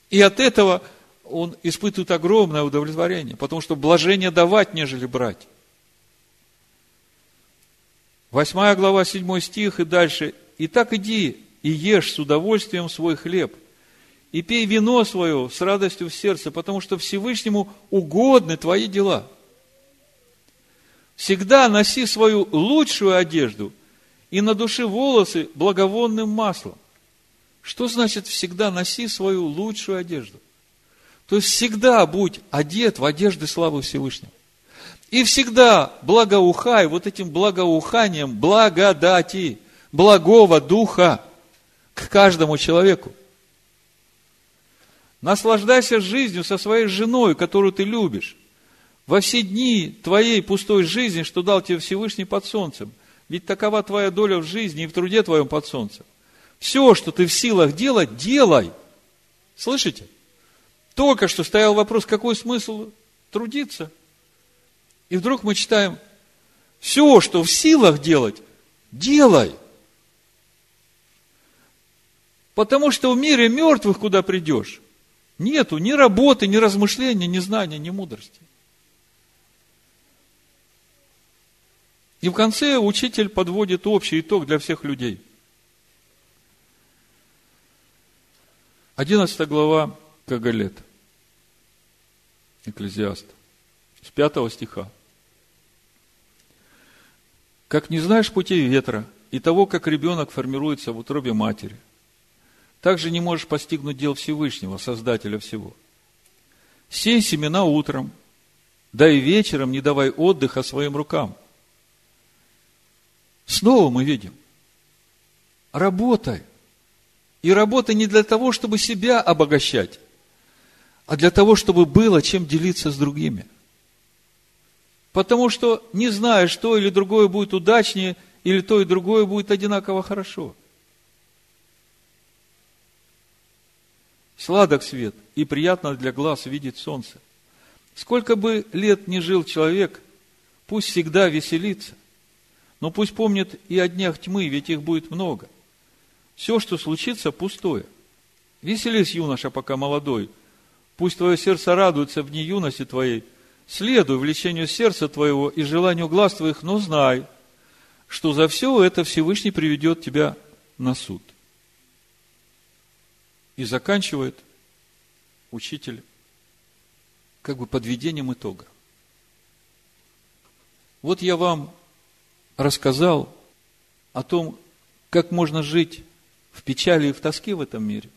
И от этого он испытывает огромное удовлетворение, потому что блажение давать, нежели брать. Восьмая глава, седьмой стих и дальше. И так иди и ешь с удовольствием свой хлеб, и пей вино свое с радостью в сердце, потому что Всевышнему угодны твои дела. Всегда носи свою лучшую одежду и на душе волосы благовонным маслом. Что значит всегда носи свою лучшую одежду? То есть всегда будь одет в одежды славы Всевышнего. И всегда благоухай вот этим благоуханием благодати благого духа к каждому человеку. Наслаждайся жизнью со своей женой, которую ты любишь. Во все дни твоей пустой жизни, что дал тебе Всевышний под солнцем. Ведь такова твоя доля в жизни и в труде твоем под солнцем. Все, что ты в силах делать, делай. Слышите? Только что стоял вопрос, какой смысл трудиться? И вдруг мы читаем, все, что в силах делать, делай. Потому что в мире мертвых куда придешь? Нету ни работы, ни размышления, ни знания, ни мудрости. И в конце учитель подводит общий итог для всех людей. 11 глава Кагалет, Экклезиаст, с 5 стиха. Как не знаешь путей ветра и того, как ребенок формируется в утробе матери – также не можешь постигнуть дел Всевышнего, Создателя всего. Сей семена утром, да и вечером не давай отдыха своим рукам. Снова мы видим, работай. И работа не для того, чтобы себя обогащать, а для того, чтобы было чем делиться с другими. Потому что не знаешь, что или другое будет удачнее, или то и другое будет одинаково хорошо. Сладок свет и приятно для глаз видеть солнце. Сколько бы лет не жил человек, пусть всегда веселится, но пусть помнит и о днях тьмы, ведь их будет много. Все, что случится, пустое. Веселись, юноша, пока молодой. Пусть твое сердце радуется в дни юности твоей. Следуй влечению сердца твоего и желанию глаз твоих, но знай, что за все это Всевышний приведет тебя на суд. И заканчивает учитель как бы подведением итога. Вот я вам рассказал о том, как можно жить в печали и в тоске в этом мире.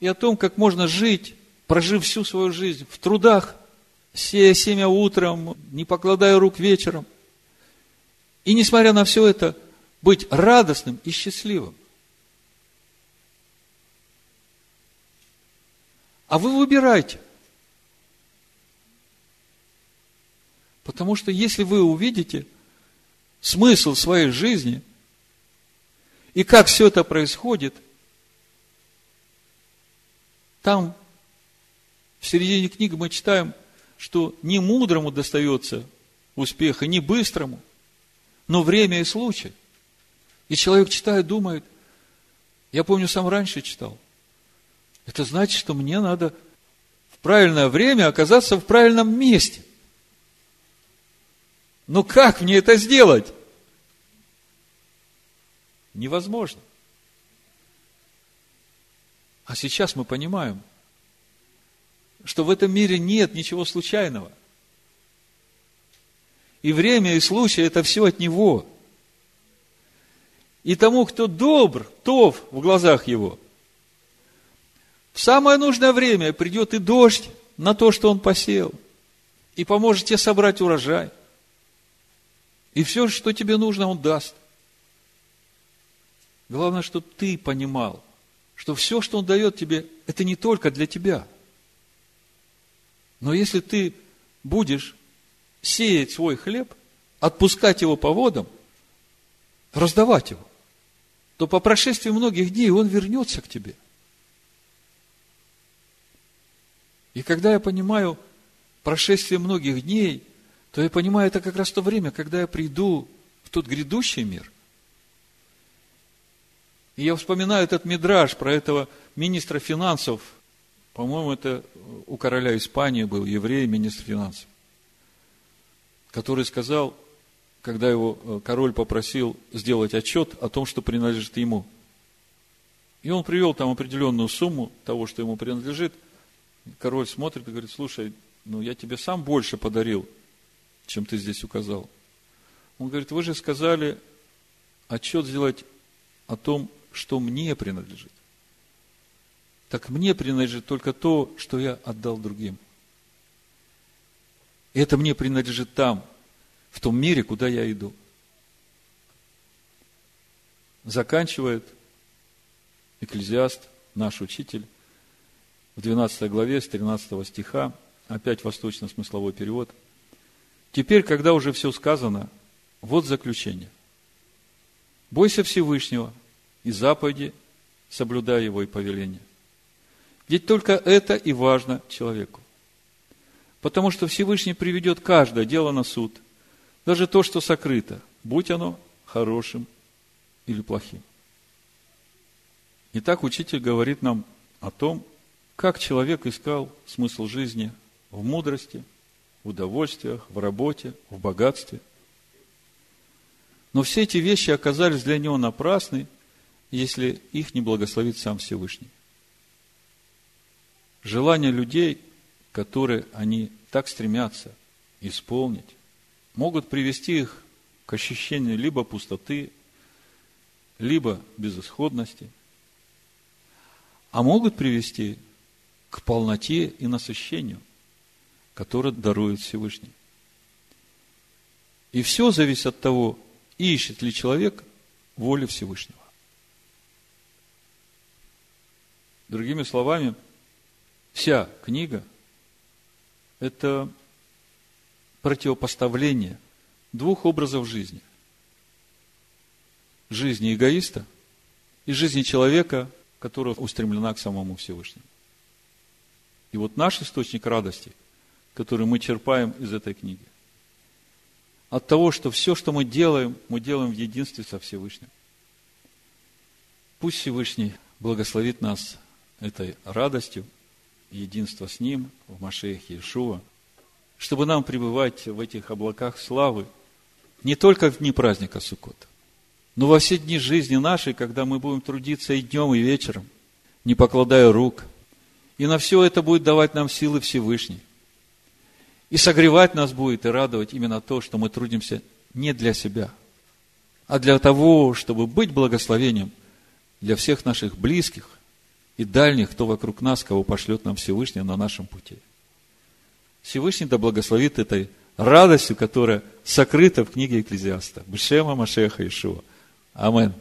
И о том, как можно жить, прожив всю свою жизнь в трудах, сея семя утром, не покладая рук вечером. И несмотря на все это, быть радостным и счастливым. А вы выбирайте. Потому что если вы увидите смысл своей жизни и как все это происходит, там в середине книги мы читаем, что не мудрому достается успех, и не быстрому, но время и случай. И человек читает, думает, я помню, сам раньше читал, это значит, что мне надо в правильное время оказаться в правильном месте. Но как мне это сделать? Невозможно. А сейчас мы понимаем, что в этом мире нет ничего случайного. И время, и случай – это все от Него. И тому, кто добр, тов в глазах Его, в самое нужное время придет и дождь на то, что он посеял, и поможет тебе собрать урожай. И все, что тебе нужно, он даст. Главное, чтобы ты понимал, что все, что он дает тебе, это не только для тебя. Но если ты будешь сеять свой хлеб, отпускать его по водам, раздавать его, то по прошествии многих дней он вернется к тебе – И когда я понимаю прошествие многих дней, то я понимаю, это как раз то время, когда я приду в тот грядущий мир. И я вспоминаю этот мидраж про этого министра финансов, по-моему, это у короля Испании был еврей, министр финансов, который сказал, когда его э, король попросил сделать отчет о том, что принадлежит ему. И он привел там определенную сумму того, что ему принадлежит – король смотрит и говорит, слушай, ну я тебе сам больше подарил, чем ты здесь указал. Он говорит, вы же сказали отчет сделать о том, что мне принадлежит. Так мне принадлежит только то, что я отдал другим. И это мне принадлежит там, в том мире, куда я иду. Заканчивает экклезиаст, наш учитель, в 12 главе с 13 стиха, опять восточно-смысловой перевод. Теперь, когда уже все сказано, вот заключение. Бойся Всевышнего и заповеди, соблюдай его и повеления. Ведь только это и важно человеку. Потому что Всевышний приведет каждое дело на суд, даже то, что сокрыто, будь оно хорошим или плохим. Итак, учитель говорит нам о том, как человек искал смысл жизни в мудрости, в удовольствиях, в работе, в богатстве. Но все эти вещи оказались для него напрасны, если их не благословит сам Всевышний. Желания людей, которые они так стремятся исполнить, могут привести их к ощущению либо пустоты, либо безысходности. а могут привести к полноте и насыщению, которое дарует Всевышний. И все зависит от того, ищет ли человек воли Всевышнего. Другими словами, вся книга – это противопоставление двух образов жизни. Жизни эгоиста и жизни человека, которая устремлена к самому Всевышнему. И вот наш источник радости, который мы черпаем из этой книги, от того, что все, что мы делаем, мы делаем в единстве со Всевышним. Пусть Всевышний благословит нас этой радостью, единства с Ним в Машехе Иешуа, чтобы нам пребывать в этих облаках славы не только в дни праздника Суккота, но во все дни жизни нашей, когда мы будем трудиться и днем, и вечером, не покладая рук. И на все это будет давать нам силы Всевышний. И согревать нас будет и радовать именно то, что мы трудимся не для себя, а для того, чтобы быть благословением для всех наших близких, и дальних, кто вокруг нас, кого пошлет нам Всевышний на нашем пути. Всевышний да благословит этой радостью, которая сокрыта в книге Экклезиаста. Бешема Машеха Ишуа. Амин.